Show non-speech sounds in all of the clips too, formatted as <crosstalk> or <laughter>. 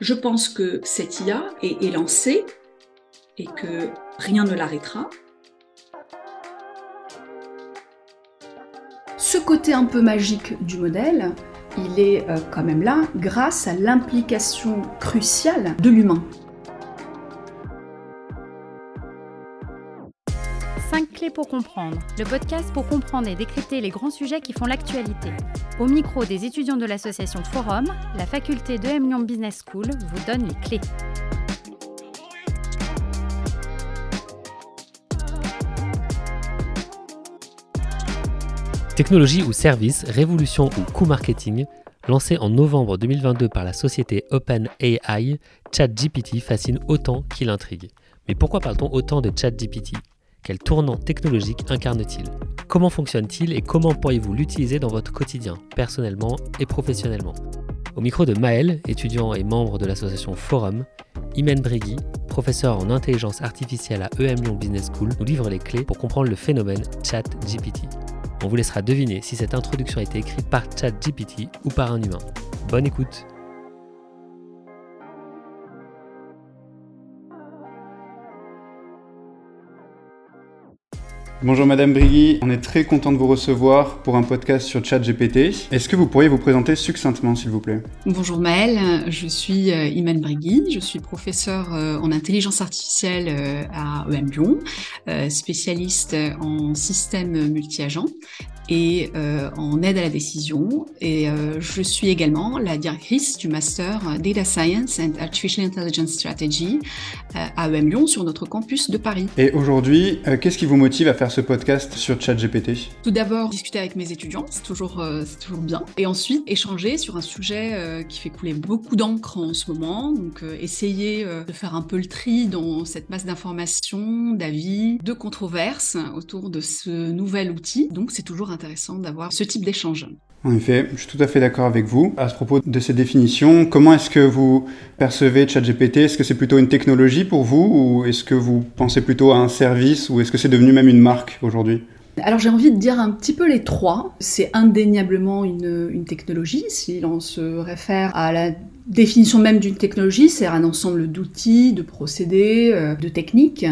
Je pense que cette IA est, est lancée et que rien ne l'arrêtera. Ce côté un peu magique du modèle, il est euh, quand même là grâce à l'implication cruciale de l'humain. 5 clés pour comprendre, le podcast pour comprendre et décrypter les grands sujets qui font l'actualité. Au micro des étudiants de l'association Forum, la faculté de M Lyon Business School vous donne les clés. Technologie ou service, révolution ou coût marketing, lancé en novembre 2022 par la société OpenAI, ChatGPT fascine autant qu'il intrigue. Mais pourquoi parle-t-on autant de ChatGPT? Quel tournant technologique incarne-t-il? Comment fonctionne-t-il et comment pourriez-vous l'utiliser dans votre quotidien, personnellement et professionnellement? Au micro de Maël, étudiant et membre de l'association Forum, Imen Brigui, professeur en intelligence artificielle à EM Lyon Business School, nous livre les clés pour comprendre le phénomène ChatGPT. On vous laissera deviner si cette introduction a été écrite par ChatGPT ou par un humain. Bonne écoute Bonjour Madame Brigui, on est très content de vous recevoir pour un podcast sur ChatGPT. Est-ce que vous pourriez vous présenter succinctement s'il vous plaît? Bonjour Maëlle, je suis euh, Iman Brigui, je suis professeur euh, en intelligence artificielle euh, à EM Lyon, spécialiste en système multi-agent et en aide à la décision. Et je suis également la directrice du master Data Science and Artificial Intelligence Strategy à EM Lyon sur notre campus de Paris. Et aujourd'hui, qu'est-ce qui vous motive à faire ce podcast sur ChatGPT Tout d'abord, discuter avec mes étudiants, c'est toujours, euh, c'est toujours bien. Et ensuite, échanger sur un sujet euh, qui fait couler beaucoup d'encre en ce moment. Donc, euh, essayer de faire un peu le tri dans cette masse d'informations, d'avis, de controverses autour de ce nouvel outil. Donc, c'est toujours intéressant d'avoir ce type d'échange. En effet, je suis tout à fait d'accord avec vous. À ce propos de ces définitions, comment est-ce que vous percevez ChatGPT? Est-ce que c'est plutôt une technologie pour vous ou est-ce que vous pensez plutôt à un service ou est-ce que c'est devenu même une marque aujourd'hui? Alors j'ai envie de dire un petit peu les trois. C'est indéniablement une, technologie, si l'on se réfère à la définition même d'une technologie, c'est un ensemble d'outils, de procédés, euh, de techniques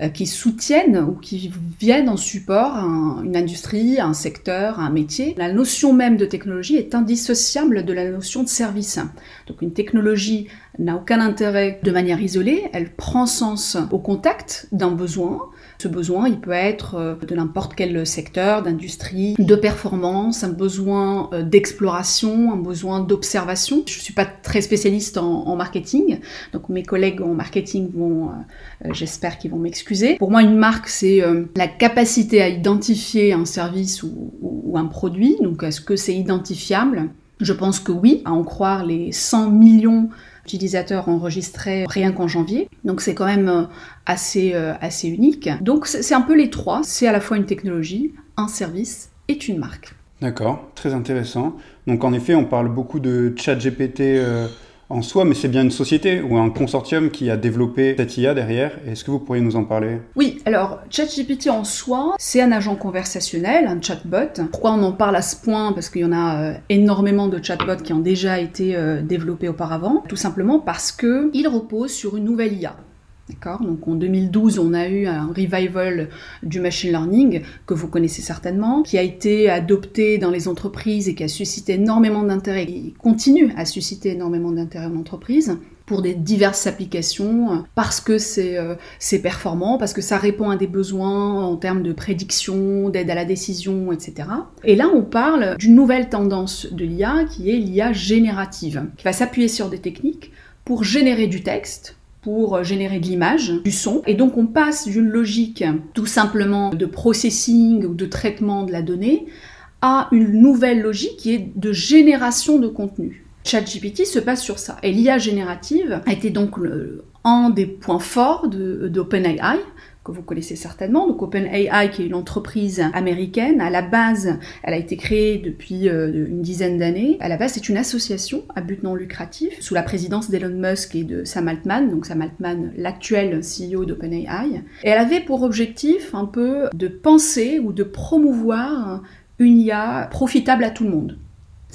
euh, qui soutiennent ou qui viennent en support à un- une industrie, à un secteur, à un métier. La notion même de technologie est indissociable de la notion de service. Donc une technologie n'a aucun intérêt de manière isolée, elle prend sens au contact d'un besoin. Ce besoin, il peut être euh, de n'importe quel secteur, d'industrie, de performance, un besoin euh, d'exploration, un besoin d'observation. Je suis pas très spécialiste en, marketing, donc mes collègues en marketing vont, euh, j'espère qu'ils vont m'excuser. Pour moi, une marque, c'est la capacité à identifier un service ou un produit. Donc, est-ce que c'est identifiable? Je pense que oui, à en croire les 100 millions d'utilisateurs enregistrés rien qu'en janvier. Donc c'est quand même euh, assez, euh, assez unique. Donc c'est un peu les trois. C'est à la fois une technologie, un service et une marque. D'accord, très intéressant. Donc en effet, on parle beaucoup de ChatGPT euh, en soi, mais c'est bien une société ou un consortium qui a développé cette IA derrière. Est-ce que vous pourriez nous en parler? Oui, alors ChatGPT en soi, c'est un agent conversationnel, un chatbot. Pourquoi on en parle à ce point? Parce qu'il y en a euh, énormément de chatbots qui ont déjà été euh, développés auparavant. Tout simplement parce que il repose sur une nouvelle IA. D'accord Donc en 2012, on a eu un revival du machine learning que vous connaissez certainement, qui a été adopté dans les entreprises et qui a suscité énormément d'intérêt, et continue à susciter énormément d'intérêt en entreprise pour des diverses applications, parce que c'est euh, performant, parce que ça répond à des besoins en termes de prédiction, d'aide à la décision, etc. Et là, on parle d'une nouvelle tendance de l'IA qui est l'IA générative, qui va s'appuyer sur des techniques pour générer du texte, pour générer de l'image, du son. Et donc on passe d'une logique tout simplement de processing ou de traitement de la donnée à une nouvelle logique qui est de génération de contenu. ChatGPT se base sur ça. Et l'IA générative a été donc un des points forts d'OpenAI, que vous connaissez certainement. Donc OpenAI, qui est une entreprise américaine, à la base, elle a été créée depuis euh, une dizaine d'années. À la base, c'est une association à but non lucratif, sous la présidence d'Elon Musk et de Sam Altman, donc Sam Altman, l'actuel CEO d'OpenAI. Et elle avait pour objectif un peu de penser ou de promouvoir une IA profitable à tout le monde.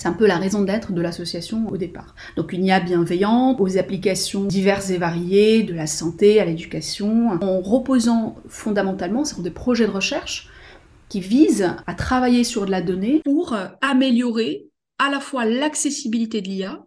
C'est un peu la raison d'être de l'association au départ. Donc une IA bienveillante, aux applications diverses et variées, de la santé à l'éducation, en reposant fondamentalement sur des projets de recherche qui visent à travailler sur de la donnée pour améliorer à la fois l'accessibilité de l'IA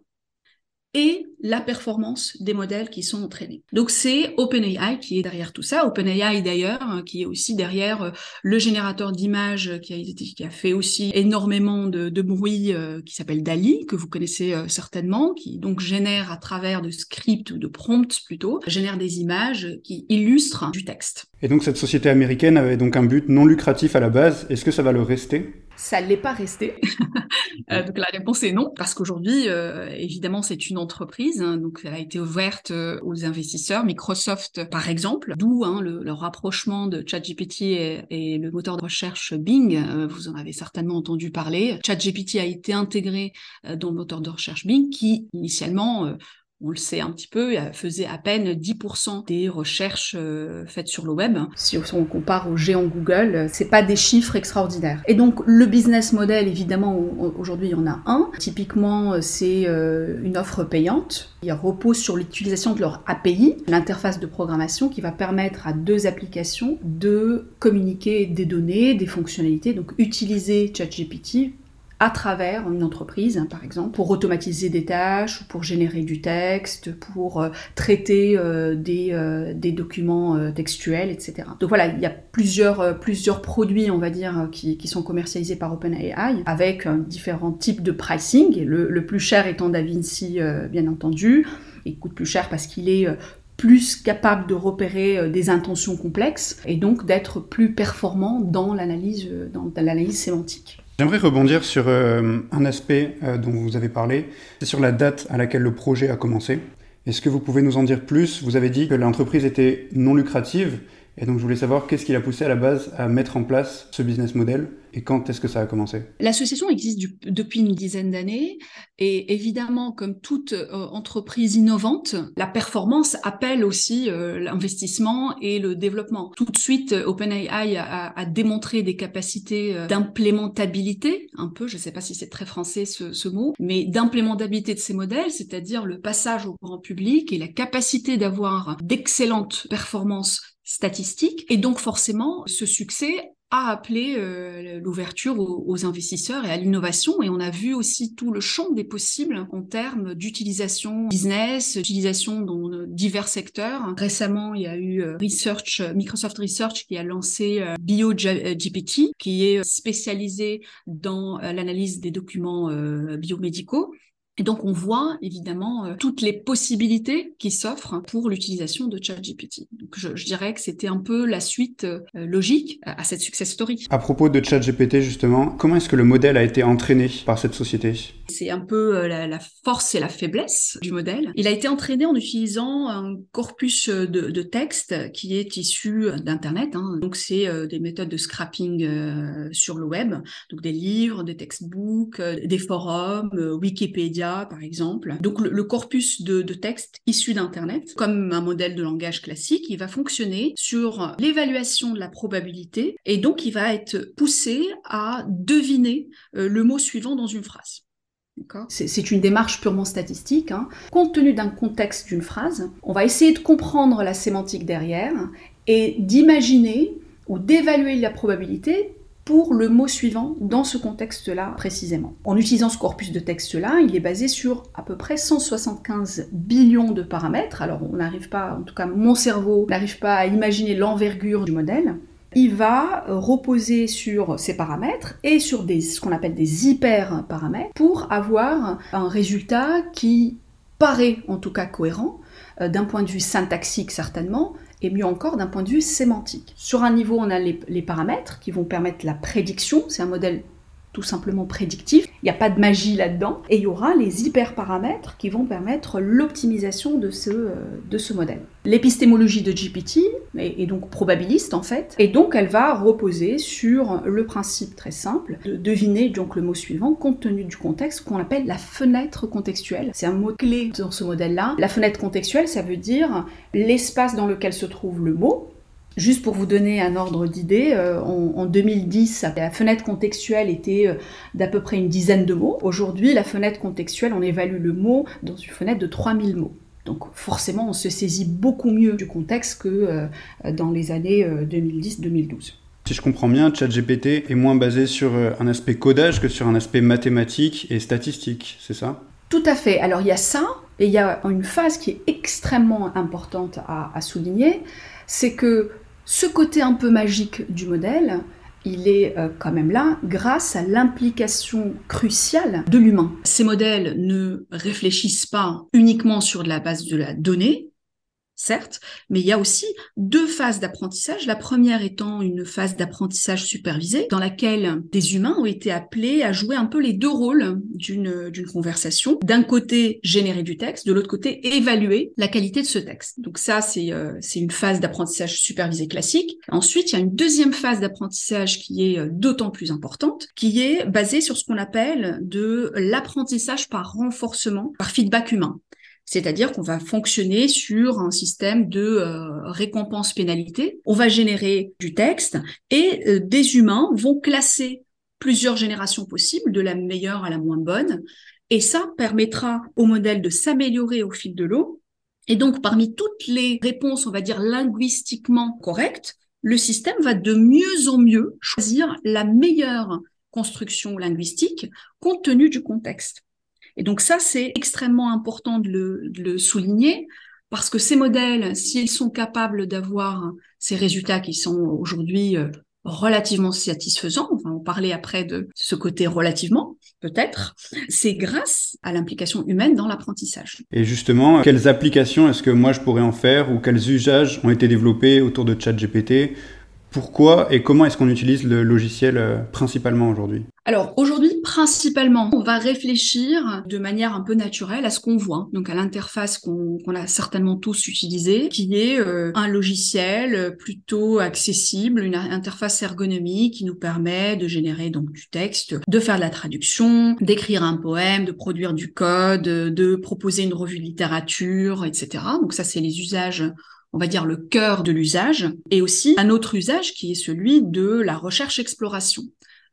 et la performance des modèles qui sont entraînés. Donc c'est OpenAI qui est derrière tout ça. OpenAI d'ailleurs, hein, qui est aussi derrière euh, le générateur d'images qui a, qui a fait aussi énormément de, de bruit, euh, qui s'appelle DALI, que vous connaissez euh, certainement, qui donc génère à travers de scripts ou de prompts plutôt, génère des images qui illustrent du texte. Et donc cette société américaine avait donc un but non lucratif à la base. Est-ce que ça va le rester? Ça ne l'est pas resté. <laughs> donc la réponse est non, parce qu'aujourd'hui, évidemment, c'est une entreprise Hein, donc elle a été ouverte euh, aux investisseurs, Microsoft par exemple, d'où hein, le, rapprochement de ChatGPT et, le moteur de recherche Bing. Euh, vous en avez certainement entendu parler. ChatGPT a été intégré euh, dans le moteur de recherche Bing, qui initialement on le sait un petit peu, faisait à peine 10% des recherches euh, faites sur le web. Si on compare au géant Google, c'est pas des chiffres extraordinaires. Et donc le business model, évidemment, aujourd'hui il y en a un. Typiquement, c'est euh, une offre payante. qui repose sur l'utilisation de leur API, l'interface de programmation qui va permettre à deux applications de communiquer des données, des fonctionnalités. Donc utiliser ChatGPT à travers une entreprise, hein, par exemple, pour automatiser des tâches, pour générer du texte, pour euh, traiter euh, des, euh, des, documents textuels, etc. Donc voilà, il y a plusieurs, plusieurs produits, on va dire, qui, sont commercialisés par OpenAI avec différents types de pricing, le, le plus cher étant DaVinci, bien entendu. Il coûte plus cher parce qu'il est plus capable de repérer des intentions complexes et donc d'être plus performant dans l'analyse dans l'analyse sémantique. J'aimerais rebondir sur euh, un aspect euh, dont vous avez parlé, c'est sur la date à laquelle le projet a commencé. Est-ce que vous pouvez nous en dire plus? Vous avez dit que l'entreprise était non lucrative, et donc je voulais savoir qu'est-ce qui l'a poussé à la base à mettre en place ce business model? Et quand est-ce que ça a commencé? L'association existe depuis une dizaine d'années et évidemment, comme toute euh, entreprise innovante, la performance appelle aussi euh, l'investissement et le développement. Tout de suite, euh, OpenAI a, démontré des capacités d'implémentabilité, un peu, je ne sais pas si c'est très français ce, ce mot, mais d'implémentabilité de ces modèles, c'est-à-dire le passage au grand public et la capacité d'avoir d'excellentes performances statistiques. Et donc forcément, ce succès a appelé euh, l'ouverture aux, investisseurs et à l'innovation. Et on a vu aussi tout le champ des possibles en termes d'utilisation business, utilisation dans euh, divers secteurs. Récemment, il y a eu euh, Research, Microsoft Research qui a lancé BioGPT, qui est spécialisé dans l'analyse des documents biomédicaux. Et donc, on voit évidemment euh, toutes les possibilités qui s'offrent pour l'utilisation de ChatGPT. Donc, je, je, dirais que c'était un peu la suite euh, logique à, cette success story. À propos de ChatGPT, justement, comment est-ce que le modèle a été entraîné par cette société? C'est un peu euh, la, la, force et la faiblesse du modèle. Il a été entraîné en utilisant un corpus de, de texte qui est issu d'Internet. Hein. Donc, c'est des méthodes de scrapping sur le web, donc des livres, des textbooks, des forums, Wikipédia par exemple. Donc le, corpus de, de texte issu d'Internet, comme un modèle de langage classique, il va fonctionner sur l'évaluation de la probabilité et donc il va être poussé à deviner euh, le mot suivant dans une phrase. C'est une démarche purement statistique. Hein. Compte tenu d'un contexte d'une phrase, on va essayer de comprendre la sémantique derrière et d'imaginer ou d'évaluer la probabilité pour le mot suivant dans ce contexte-là précisément. En utilisant ce corpus de texte-là, il est basé sur à peu près 175 billions de paramètres. Alors on n'arrive pas, en tout cas mon cerveau n'arrive pas à imaginer l'envergure du modèle. Il va reposer sur ces paramètres et sur ce qu'on appelle des hyper-paramètres pour avoir un résultat qui paraît en tout cas cohérent, euh, d'un point de vue syntaxique certainement, et mieux encore d'un point de vue sémantique. Sur un niveau, on a les, paramètres qui vont permettre la prédiction, c'est un modèle tout simplement prédictif. Il n'y a pas de magie là-dedans. Et il y aura les hyperparamètres qui vont permettre l'optimisation de ce, euh, de ce modèle. L'épistémologie de GPT est, donc probabiliste en fait, et donc elle va reposer sur le principe très simple de deviner donc le mot suivant compte tenu du contexte qu'on appelle la fenêtre contextuelle. C'est un mot clé dans ce modèle-là. La fenêtre contextuelle, ça veut dire l'espace dans lequel se trouve le mot Juste pour vous donner un ordre d'idée, euh, en, 2010, la fenêtre contextuelle était euh, d'à peu près une dizaine de mots. Aujourd'hui, la fenêtre contextuelle, on évalue le mot dans une fenêtre de 3000 mots. Donc forcément, on se saisit beaucoup mieux du contexte que euh, dans les années 2010-2012. Si je comprends bien, ChatGPT est moins basé sur un aspect codage que sur un aspect mathématique et statistique, c'est ça? Tout à fait. Alors il y a ça, et il y a une phase qui est extrêmement importante à souligner, c'est que ce côté un peu magique du modèle, il est euh, quand même là grâce à l'implication cruciale de l'humain. Ces modèles ne réfléchissent pas uniquement sur la base de la donnée, certes, mais il y a aussi deux phases d'apprentissage. La première étant une phase d'apprentissage supervisé, dans laquelle des humains ont été appelés à jouer un peu les deux rôles d'une conversation. D'un côté, générer du texte, de l'autre côté, évaluer la qualité de ce texte. Donc ça, c'est euh, une phase d'apprentissage supervisé classique. Ensuite, il y a une deuxième phase d'apprentissage qui est euh, d'autant plus importante, qui est basée sur ce qu'on appelle de l'apprentissage par renforcement, par feedback humain. C'est-à-dire qu'on va fonctionner sur un système de euh, récompense-pénalité. On va générer du texte et euh, des humains vont classer plusieurs générations possibles, de la meilleure à la moins bonne. Et ça permettra au modèle de s'améliorer au fil de l'eau. Et donc, parmi toutes les réponses, on va dire linguistiquement correctes, le système va de mieux en mieux choisir la meilleure construction linguistique compte tenu du contexte. Et donc ça, c'est extrêmement important de le, souligner parce que ces modèles, s'ils sont capables d'avoir ces résultats qui sont aujourd'hui euh, relativement satisfaisants, on va en parler après de ce côté relativement, peut-être, c'est grâce à l'implication humaine dans l'apprentissage. Et justement, quelles applications est-ce que moi je pourrais en faire ou quels usages ont été développés autour de ChatGPT? Pourquoi et comment est-ce qu'on utilise le logiciel euh, principalement aujourd'hui? Alors aujourd'hui, principalement, on va réfléchir de manière un peu naturelle à ce qu'on voit, donc à l'interface qu'on a certainement tous utilisée, qui est euh, un logiciel plutôt accessible, une interface ergonomique qui nous permet de générer donc du texte, de faire de la traduction, d'écrire un poème, de produire du code, de proposer une revue de littérature, etc. Donc ça, c'est les usages on va dire, le cœur de l'usage, et aussi un autre usage qui est celui de la recherche-exploration.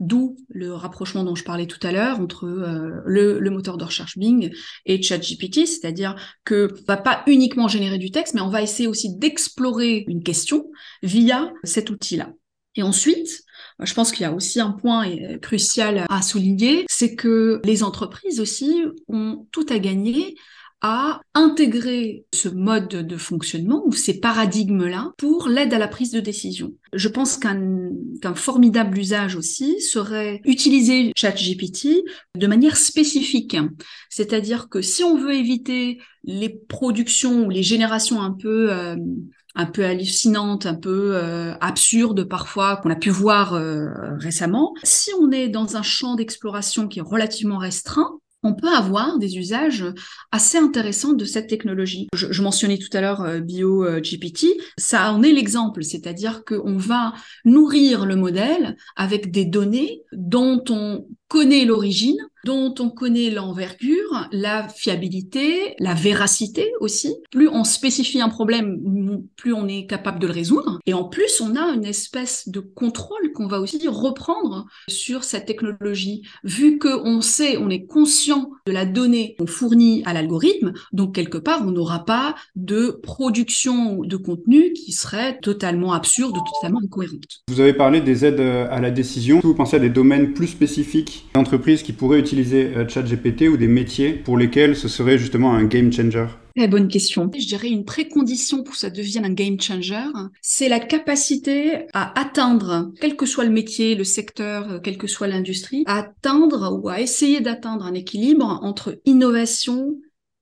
D'où le rapprochement dont je parlais tout à l'heure entre euh, le, moteur de recherche Bing et ChatGPT, c'est-à-dire que on va pas uniquement générer du texte, mais on va essayer aussi d'explorer une question via cet outil-là. Et ensuite, je pense qu'il y a aussi un point euh, crucial à souligner, c'est que les entreprises aussi ont tout à gagner à intégrer ce mode de fonctionnement ou ces paradigmes-là pour l'aide à la prise de décision. Je pense qu'un formidable usage aussi serait utiliser ChatGPT de manière spécifique. C'est-à-dire que si on veut éviter les productions ou les générations un peu euh, un peu hallucinantes, un peu euh, absurdes parfois qu'on a pu voir euh, récemment. Si on est dans un champ d'exploration qui est relativement restreint, on peut avoir des usages assez intéressants de cette technologie. Je, mentionnais tout à l'heure euh, BioGPT, ça en est l'exemple, c'est-à-dire qu'on va nourrir le modèle avec des données dont on connaît l'origine, dont on connaît l'envergure, la fiabilité, la véracité aussi. Plus on spécifie un problème, plus on est capable de le résoudre. Et en plus, on a une espèce de contrôle qu'on va aussi reprendre sur cette technologie. Vu qu'on sait, on est conscient de la donnée qu'on fournit à l'algorithme, donc quelque part, on n'aura pas de production de contenu qui serait totalement absurde, totalement incohérente. Vous avez parlé des aides à la décision. Vous pensez à des domaines plus spécifiques d'entreprises qui pourraient utiliser euh, ChatGPT ou des métiers pour lesquels ce serait justement un game changer Très bonne question. Je dirais une précondition pour que ça devienne un game changer, c'est la capacité à atteindre, quel que soit le métier, le secteur, euh, quelle que soit l'industrie, à atteindre ou à essayer d'atteindre un équilibre entre innovation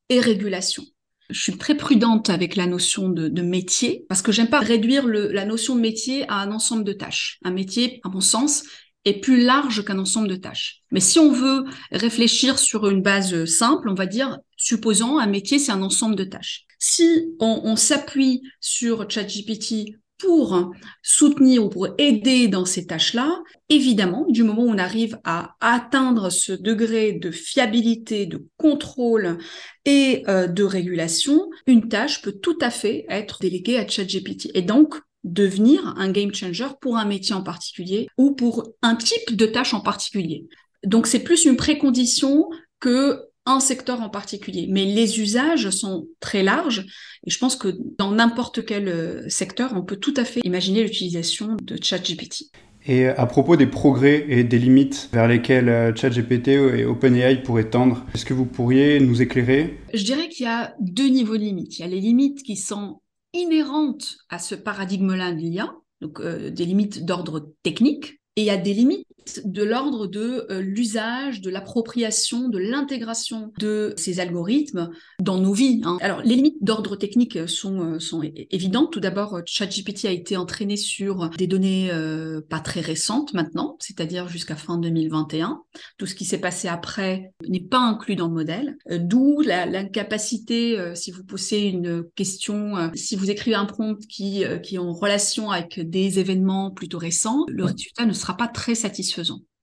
et régulation. Je suis très prudente avec la notion de, métier parce que j'aime pas réduire la notion de métier à un ensemble de tâches. Un métier, à mon sens, est plus large qu'un ensemble de tâches. Mais si on veut réfléchir sur une base simple, on va dire, supposons un métier, c'est un ensemble de tâches. Si on, s'appuie sur ChatGPT pour soutenir ou pour aider dans ces tâches-là, évidemment, du moment où on arrive à atteindre ce degré de fiabilité, de contrôle et euh, de régulation, une tâche peut tout à fait être déléguée à ChatGPT. Et donc, devenir un game changer pour un métier en particulier ou pour un type de tâche en particulier. Donc c'est plus une précondition que un secteur en particulier. Mais les usages sont très larges et je pense que dans n'importe quel euh, secteur, on peut tout à fait imaginer l'utilisation de ChatGPT. Et à propos des progrès et des limites vers lesquelles euh, ChatGPT et OpenAI pourraient tendre, est-ce que vous pourriez nous éclairer? Je dirais qu'il y a deux niveaux de limites. Il y a les limites qui sont inhérentes à ce paradigme-là de l'IA, donc euh, des limites d'ordre technique, et il y a des limites de l'ordre de euh, l'usage, de l'appropriation, de l'intégration de ces algorithmes dans nos vies. Hein. Alors, les limites d'ordre technique sont, euh, sont évidentes. Tout d'abord, ChatGPT a été entraîné sur des données euh, pas très récentes maintenant, c'est-à-dire jusqu'à fin 2021. Tout ce qui s'est passé après n'est pas inclus dans le modèle, d'où l'incapacité, si vous posez une question, si vous écrivez un prompt qui est en relation avec des événements plutôt récents, le résultat ne sera pas très satisfaisant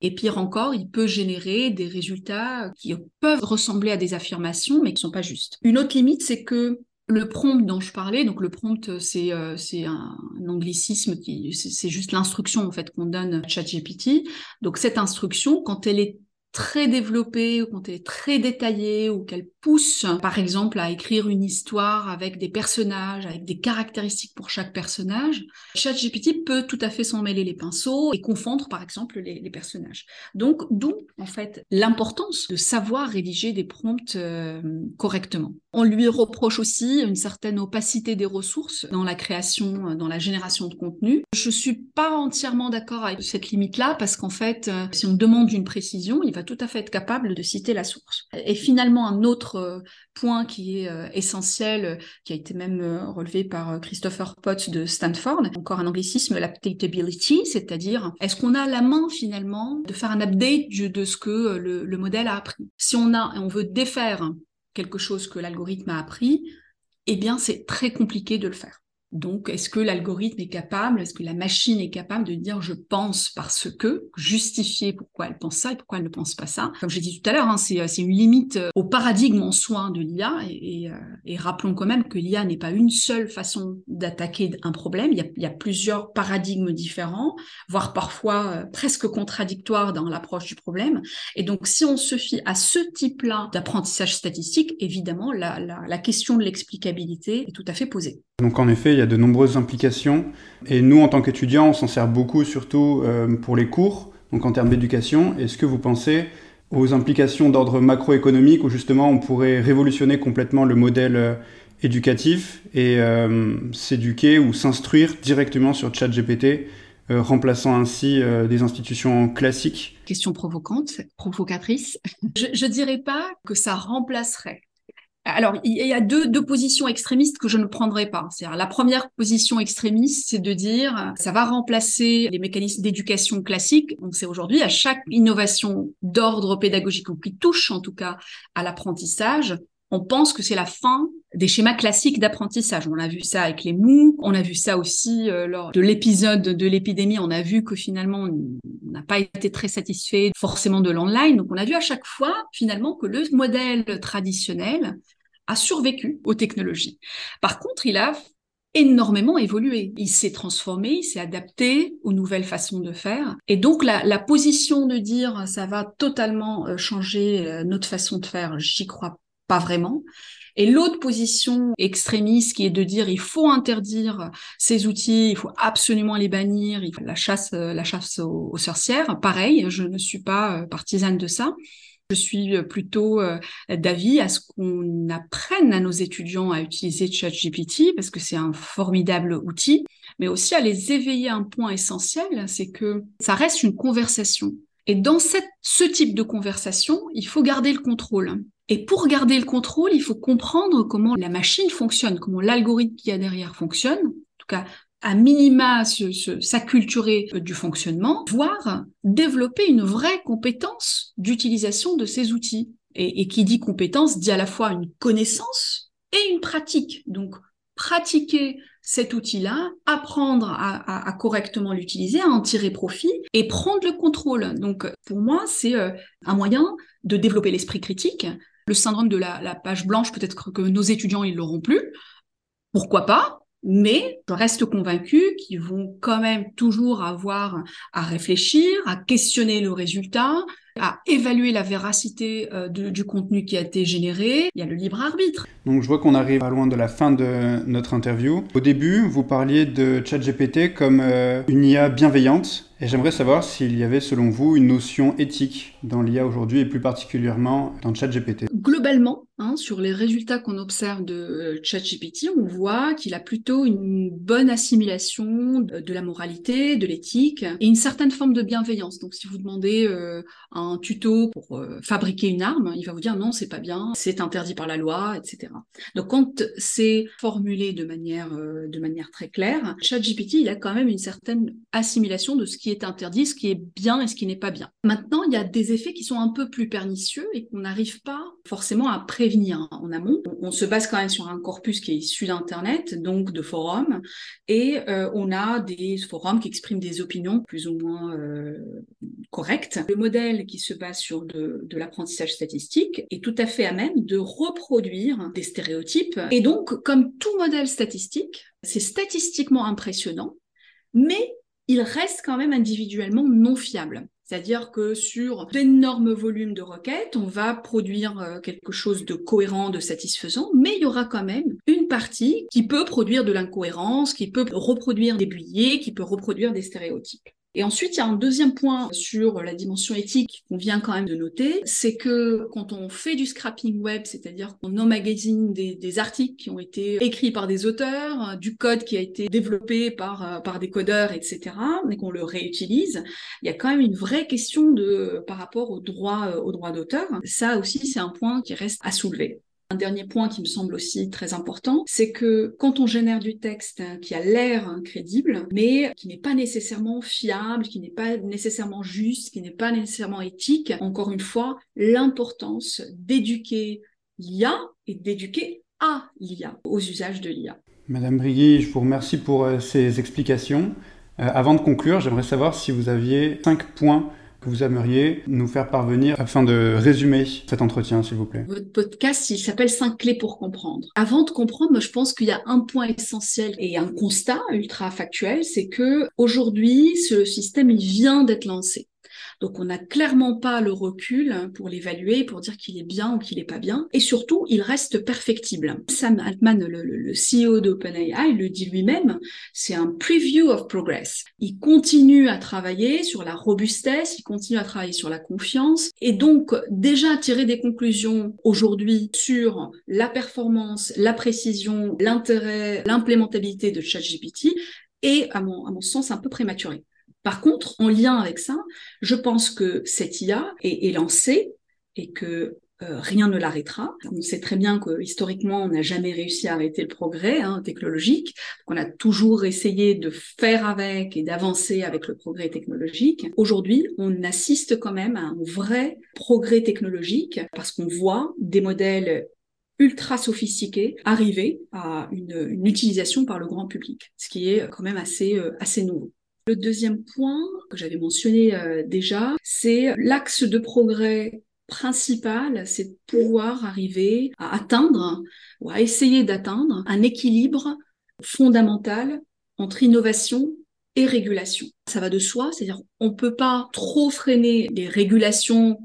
et pire encore, il peut générer des résultats qui peuvent ressembler à des affirmations, mais qui ne sont pas justes. Une autre limite, c'est que le prompt dont je parlais, donc le prompt, c'est euh, un, un, anglicisme qui c'est juste l'instruction en fait qu'on donne à ChatGPT. Donc cette instruction, quand elle est très développée ou quand elle est très détaillée ou qu'elle pousse, par exemple, à écrire une histoire avec des personnages, avec des caractéristiques pour chaque personnage, ChatGPT peut tout à fait s'en mêler les pinceaux et confondre, par exemple, les, personnages. Donc, d'où, en fait, l'importance de savoir rédiger des prompts euh, correctement. On lui reproche aussi une certaine opacité des ressources dans la création, dans la génération de contenu. Je suis pas entièrement d'accord avec cette limite-là parce qu'en fait, euh, si on demande une précision, il va tout à fait être capable de citer la source. Et finalement, un autre euh, point qui est euh, essentiel, euh, qui a été même relevé par Christopher Potts de Stanford, encore un anglicisme, l'updatability, c'est-à-dire est-ce qu'on a la main finalement de faire un update de ce que le, modèle a appris? Si on a, on veut défaire quelque chose que l'algorithme a appris, eh bien c'est très compliqué de le faire. Donc, est-ce que l'algorithme est capable, est-ce que la machine est capable de dire je pense parce que, justifier pourquoi elle pense ça et pourquoi elle ne pense pas ça? Comme j'ai dit tout à l'heure, hein, c'est, une limite euh, au paradigme en soi de l'IA. Euh, et, rappelons quand même que l'IA n'est pas une seule façon d'attaquer un problème. Il y, a, plusieurs paradigmes différents, voire parfois euh, presque contradictoires dans l'approche du problème. Et donc, si on se fie à ce type-là d'apprentissage statistique, évidemment, la, la question de l'explicabilité est tout à fait posée. Donc en effet, il y a de nombreuses implications. Et nous, en tant qu'étudiants, on s'en sert beaucoup, surtout euh, pour les cours, donc en termes d'éducation. Est-ce que vous pensez aux implications d'ordre macroéconomique où justement on pourrait révolutionner complètement le modèle euh, éducatif et euh, s'éduquer ou s'instruire directement sur ChatGPT, remplaçant ainsi des institutions classiques? Question provocante, provocatrice. Je ne dirais pas que ça remplacerait alors, il y a deux, deux, positions extrémistes que je ne prendrai pas. C'est la première position extrémiste, c'est de dire ça va remplacer les mécanismes d'éducation classiques. Donc, c'est aujourd'hui à chaque innovation d'ordre pédagogique ou qui touche en tout cas à l'apprentissage, on pense que c'est la fin des schémas classiques d'apprentissage. On a vu ça avec les MOOC, on a vu ça aussi euh, lors de l'épisode de l'épidémie, on a vu que finalement on n'a pas été très satisfait forcément de l'online. Donc on a vu à chaque fois finalement que le modèle traditionnel a survécu aux technologies. Par contre, il a énormément évolué. Il s'est transformé, il s'est adapté aux nouvelles façons de faire. Et donc la, position de dire ça va totalement euh, changer euh, notre façon de faire, j'y crois pas vraiment. Et l'autre position extrémiste qui est de dire il faut interdire ces outils, il faut absolument les bannir, euh, la chasse aux, aux sorcières. Pareil, je ne suis pas partisane de ça. Je suis euh, plutôt euh, d'avis à ce qu'on apprenne à nos étudiants à utiliser ChatGPT parce que c'est un formidable outil, mais aussi à les éveiller à un point essentiel, c'est que ça reste une conversation. Et dans ce type de conversation, il faut garder le contrôle. Et pour garder le contrôle, il faut comprendre comment la machine fonctionne, comment l'algorithme qui y a derrière fonctionne. En tout cas, à minima s'acculturer du fonctionnement, voire développer une vraie compétence d'utilisation de ces outils. Et, qui dit compétence dit à la fois une connaissance et une pratique. Donc, pratiquer cet outil-là, apprendre à, correctement l'utiliser, à en tirer profit et prendre le contrôle. Donc, pour moi, c'est euh, un moyen de développer l'esprit critique. Le syndrome de la, la page blanche, peut-être que nos étudiants, ils l'auront plus. Pourquoi pas? Mais je reste convaincue qu'ils vont quand même toujours avoir à réfléchir, à questionner le résultat, à évaluer la véracité euh, du contenu qui a été généré. Il y a le libre arbitre. Donc je vois qu'on arrive à loin de la fin de notre interview. Au début, vous parliez de ChatGPT comme euh, une IA bienveillante. Et j'aimerais savoir s'il y avait, selon vous, une notion éthique dans l'IA aujourd'hui et plus particulièrement dans ChatGPT. Globalement, hein, sur les résultats qu'on observe de euh, ChatGPT, on voit qu'il a plutôt une bonne assimilation de la moralité, de l'éthique et une certaine forme de bienveillance. Donc, si vous demandez euh, un tuto pour euh, fabriquer une arme, il va vous dire non, c'est pas bien, c'est interdit par la loi, etc. Donc, quand c'est formulé de manière de manière très claire, ChatGPT, il a quand même une certaine assimilation de ce qui est interdit, ce qui est bien et ce qui n'est pas bien. Maintenant, il y a des effets qui sont un peu plus pernicieux et qu'on n'arrive pas forcément à prévenir en amont. On, se base quand même sur un corpus qui est issu d'Internet, donc de forums, et euh, on a des forums qui expriment des opinions plus ou moins euh, correctes. Le modèle qui se base sur de l'apprentissage statistique est tout à fait à même de reproduire des stéréotypes. Et donc, comme tout modèle statistique, c'est statistiquement impressionnant, mais il reste quand même individuellement non fiable. C'est-à-dire que sur d'énormes volumes de requêtes, on va produire euh, quelque chose de cohérent, de satisfaisant, mais il y aura quand même une partie qui peut produire de l'incohérence, qui peut reproduire des billets, qui peut reproduire des stéréotypes. Et ensuite, il y a un deuxième point sur la dimension éthique qu'on vient quand même de noter, c'est que quand on fait du scrapping web, c'est-à-dire qu'on emmagasine des, articles qui ont été écrits par des auteurs, du code qui a été développé par, euh, par des codeurs, etc., et qu'on le réutilise, il y a quand même une vraie question de, par rapport au droit, euh, au droit d'auteur. Ça aussi, c'est un point qui reste à soulever. Un dernier point qui me semble aussi très important, c'est que quand on génère du texte qui a l'air crédible, mais qui n'est pas nécessairement fiable, qui n'est pas nécessairement juste, qui n'est pas nécessairement éthique, encore une fois, l'importance d'éduquer l'IA et d'éduquer à l'IA, aux usages de l'IA. Madame Brigui, je vous remercie pour euh, ces explications. Euh, avant de conclure, j'aimerais savoir si vous aviez cinq points que vous aimeriez nous faire parvenir afin de résumer cet entretien, s'il vous plaît? Votre podcast, il s'appelle 5 clés pour comprendre. Avant de comprendre, moi, je pense qu'il y a un point essentiel et un constat ultra factuel, c'est que aujourd'hui, ce système, il vient d'être lancé. Donc on n'a clairement pas le recul pour l'évaluer, pour dire qu'il est bien ou qu'il n'est pas bien. Et surtout, il reste perfectible. Sam Altman, le, CEO d'OpenAI, le dit lui-même, c'est un preview of progress. Il continue à travailler sur la robustesse, il continue à travailler sur la confiance. Et donc déjà tirer des conclusions aujourd'hui sur la performance, la précision, l'intérêt, l'implémentabilité de ChatGPT est, à mon sens, un peu prématuré. Par contre, en lien avec ça, je pense que cette IA est, lancée et que euh, rien ne l'arrêtera. On sait très bien que historiquement, on n'a jamais réussi à arrêter le progrès hein, technologique. On a toujours essayé de faire avec et d'avancer avec le progrès technologique. Aujourd'hui, on assiste quand même à un vrai progrès technologique parce qu'on voit des modèles ultra sophistiqués arriver à une, utilisation par le grand public, ce qui est quand même assez, euh, assez nouveau. Le deuxième point que j'avais mentionné euh, déjà, c'est l'axe de progrès principal, c'est de pouvoir arriver à atteindre ou à essayer d'atteindre un équilibre fondamental entre innovation et régulation. Ça va de soi, c'est-à-dire on peut pas trop freiner les régulations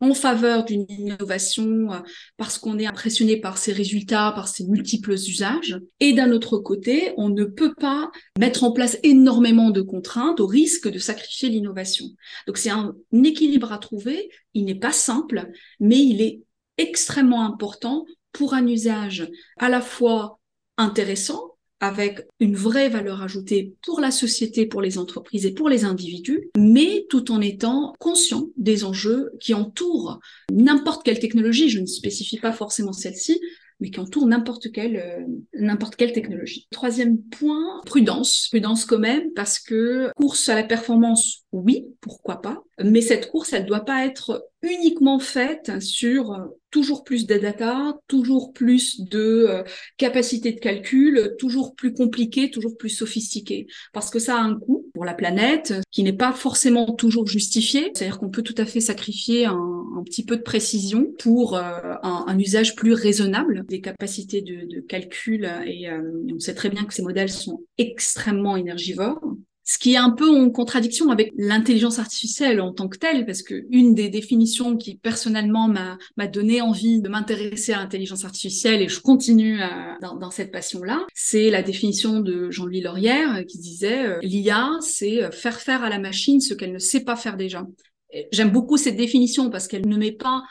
en faveur d'une innovation euh, parce qu'on est impressionné par ses résultats, par ses multiples usages. Et d'un autre côté, on ne peut pas mettre en place énormément de contraintes au risque de sacrifier l'innovation. Donc c'est un équilibre à trouver. Il n'est pas simple, mais il est extrêmement important pour un usage à la fois intéressant, avec une vraie valeur ajoutée pour la société, pour les entreprises et pour les individus, mais tout en étant conscient des enjeux qui entourent n'importe quelle technologie, je ne spécifie pas forcément celle-ci, mais qui entourent n'importe quelle, euh, n'importe quelle technologie. Troisième point, prudence. Prudence quand même, parce que course à la performance, oui, pourquoi pas, mais cette course, elle ne doit pas être uniquement faite sur euh, toujours plus de data, toujours plus de euh, capacité de calcul, toujours plus compliqué, toujours plus sophistiqué, parce que ça a un coût pour la planète qui n'est pas forcément toujours justifié, c'est-à-dire qu'on peut tout à fait sacrifier un, petit peu de précision pour euh, un, usage plus raisonnable des capacités de, calcul, et on sait très bien que ces modèles sont extrêmement énergivores ce qui est un peu en contradiction avec l'intelligence artificielle en tant que telle, parce que une des définitions qui personnellement m'a donné envie de m'intéresser à l'intelligence artificielle, et je continue dans, dans, cette passion-là, c'est la définition de Jean-Louis Laurière qui disait euh, l'IA, c'est euh, faire faire à la machine ce qu'elle ne sait pas faire déjà. J'aime beaucoup cette définition parce qu'elle ne met pas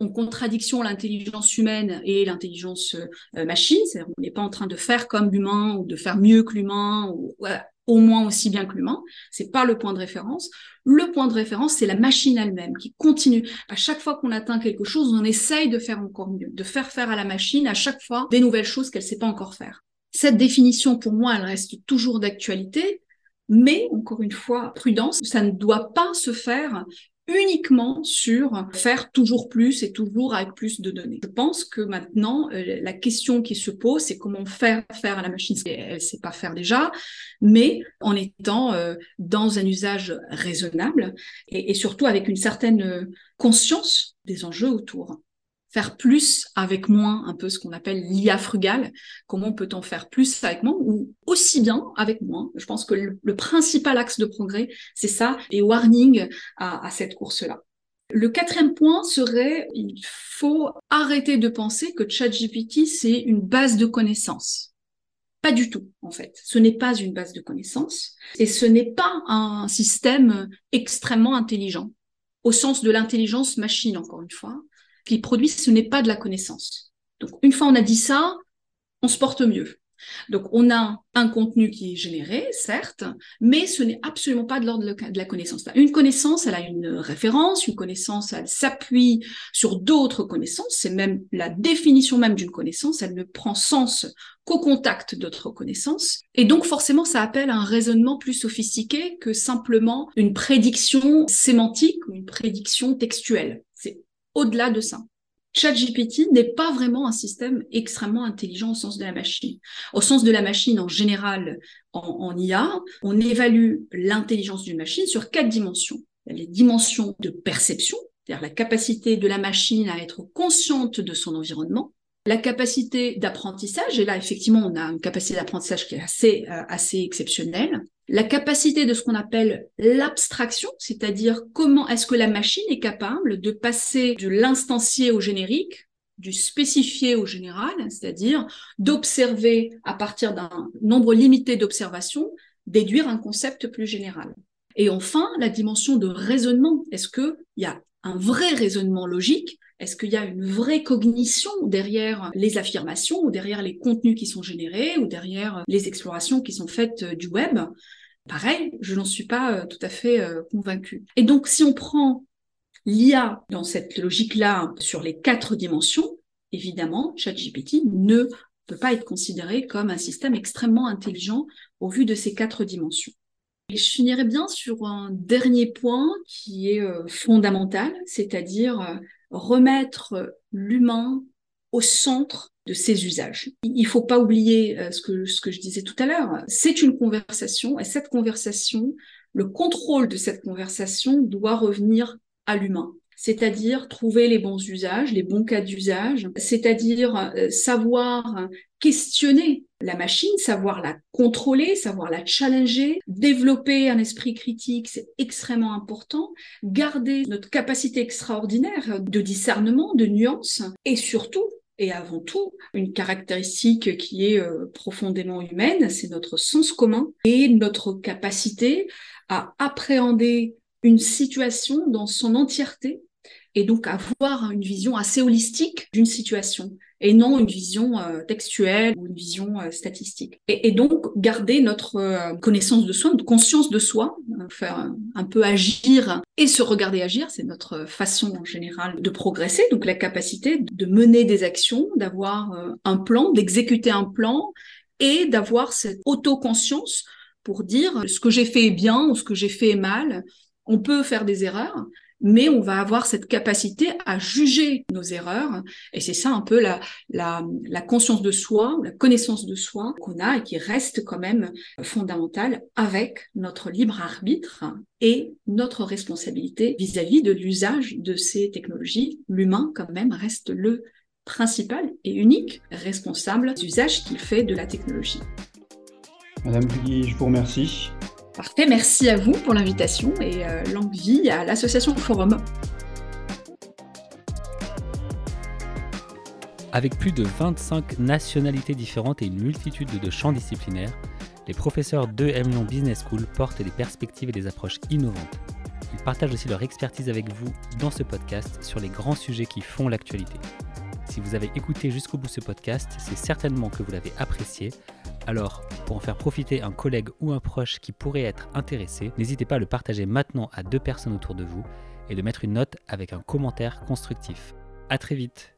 en contradiction l'intelligence humaine et l'intelligence euh, machine. C'est-à-dire on n'est pas en train de faire comme l'humain ou de faire mieux que l'humain. Ou, voilà au moins aussi bien que l'humain. C'est pas le point de référence. Le point de référence, c'est la machine elle-même qui continue. À chaque fois qu'on atteint quelque chose, on essaye de faire encore mieux, de faire faire à la machine à chaque fois des nouvelles choses qu'elle sait pas encore faire. Cette définition, pour moi, elle reste toujours d'actualité. Mais, encore une fois, prudence, ça ne doit pas se faire uniquement sur faire toujours plus et toujours avec plus de données. Je pense que maintenant, euh, la question qui se pose, c'est comment faire faire à la machine. Elle ne sait pas faire déjà, mais en étant euh, dans un usage raisonnable et, et surtout avec une certaine euh, conscience des enjeux autour faire plus avec moins, un peu ce qu'on appelle l'IA frugale. Comment peut-on faire plus avec moins ou aussi bien avec moins? Je pense que le, principal axe de progrès, c'est ça, et warning à, à cette course-là. Le quatrième point serait, il faut arrêter de penser que ChatGPT, c'est une base de connaissances. Pas du tout, en fait. Ce n'est pas une base de connaissances et ce n'est pas un système extrêmement intelligent, au sens de l'intelligence machine, encore une fois qu'il produit, ce n'est pas de la connaissance. Donc, une fois on a dit ça, on se porte mieux. Donc, on a un contenu qui est généré, certes, mais ce n'est absolument pas de l'ordre de la connaissance. Une connaissance, elle a une référence, une connaissance, elle s'appuie sur d'autres connaissances, c'est même la définition même d'une connaissance, elle ne prend sens qu'au contact d'autres connaissances. Et donc, forcément, ça appelle un raisonnement plus sophistiqué que simplement une prédiction sémantique ou une prédiction textuelle. Au-delà de ça. ChatGPT n'est pas vraiment un système extrêmement intelligent au sens de la machine. Au sens de la machine en général, en, IA, on évalue l'intelligence d'une machine sur quatre dimensions. Les dimensions de perception, c'est-à-dire la capacité de la machine à être consciente de son environnement, la capacité d'apprentissage, et là effectivement on a une capacité d'apprentissage qui est assez, euh, assez exceptionnelle, la capacité de ce qu'on appelle l'abstraction, c'est-à-dire comment est-ce que la machine est capable de passer de l'instancié au générique, du spécifié au général, c'est-à-dire d'observer à partir d'un nombre limité d'observations, déduire un concept plus général. Et enfin, la dimension de raisonnement. Est-ce qu'il y a un vrai raisonnement logique est-ce qu'il y a une vraie cognition derrière les affirmations ou derrière les contenus qui sont générés ou derrière les explorations qui sont faites euh, du web? Pareil, je n'en suis pas euh, tout à fait euh, convaincue. Et donc, si on prend l'IA dans cette logique-là sur les quatre dimensions, évidemment, ChatGPT ne peut pas être considéré comme un système extrêmement intelligent au vu de ces quatre dimensions. Je finirai bien sur un dernier point qui est fondamental, c'est-à-dire remettre l'humain au centre de ses usages. Il faut pas oublier euh, ce que, je disais tout à l'heure. C'est une conversation et cette conversation, le contrôle de cette conversation doit revenir à l'humain c'est-à-dire trouver les bons usages, les bons cas d'usage, c'est-à-dire euh, savoir questionner la machine, savoir la contrôler, savoir la challenger, développer un esprit critique, c'est extrêmement important, garder notre capacité extraordinaire de discernement, de nuance, et surtout et avant tout, une caractéristique qui est euh, profondément humaine, c'est notre sens commun et notre capacité à appréhender une situation dans son entièreté et donc avoir une vision assez holistique d'une situation et non une vision euh, textuelle ou une vision euh, statistique. Et, donc garder notre euh, connaissance de soi, notre conscience de soi, faire un peu agir. Et se regarder agir, c'est notre façon en général de progresser, donc la capacité de mener des actions, d'avoir un plan, d'exécuter un plan et d'avoir cette autoconscience pour dire ce que j'ai fait est bien ou ce que j'ai fait est mal. On peut faire des erreurs, mais on va avoir cette capacité à juger nos erreurs. Et c'est ça un peu la, conscience de soi, la connaissance de soi qu'on a et qui reste quand même fondamentale avec notre libre arbitre et notre responsabilité vis-à-vis de l'usage de ces technologies. L'humain quand même reste le principal et unique responsable des usages qu'il fait de la technologie. Madame Pugui, je vous remercie. Parfait, merci à vous pour l'invitation et euh, longue vie à l'association Forum. Avec plus de 25 nationalités différentes et une multitude de champs disciplinaires, les professeurs de M Lyon Business School portent des perspectives et des approches innovantes. Ils partagent aussi leur expertise avec vous dans ce podcast sur les grands sujets qui font l'actualité. Si vous avez écouté jusqu'au bout ce podcast, c'est certainement que vous l'avez apprécié alors, pour en faire profiter un collègue ou un proche qui pourrait être intéressé, n'hésitez pas à le partager maintenant à deux personnes autour de vous et de mettre une note avec un commentaire constructif. A très vite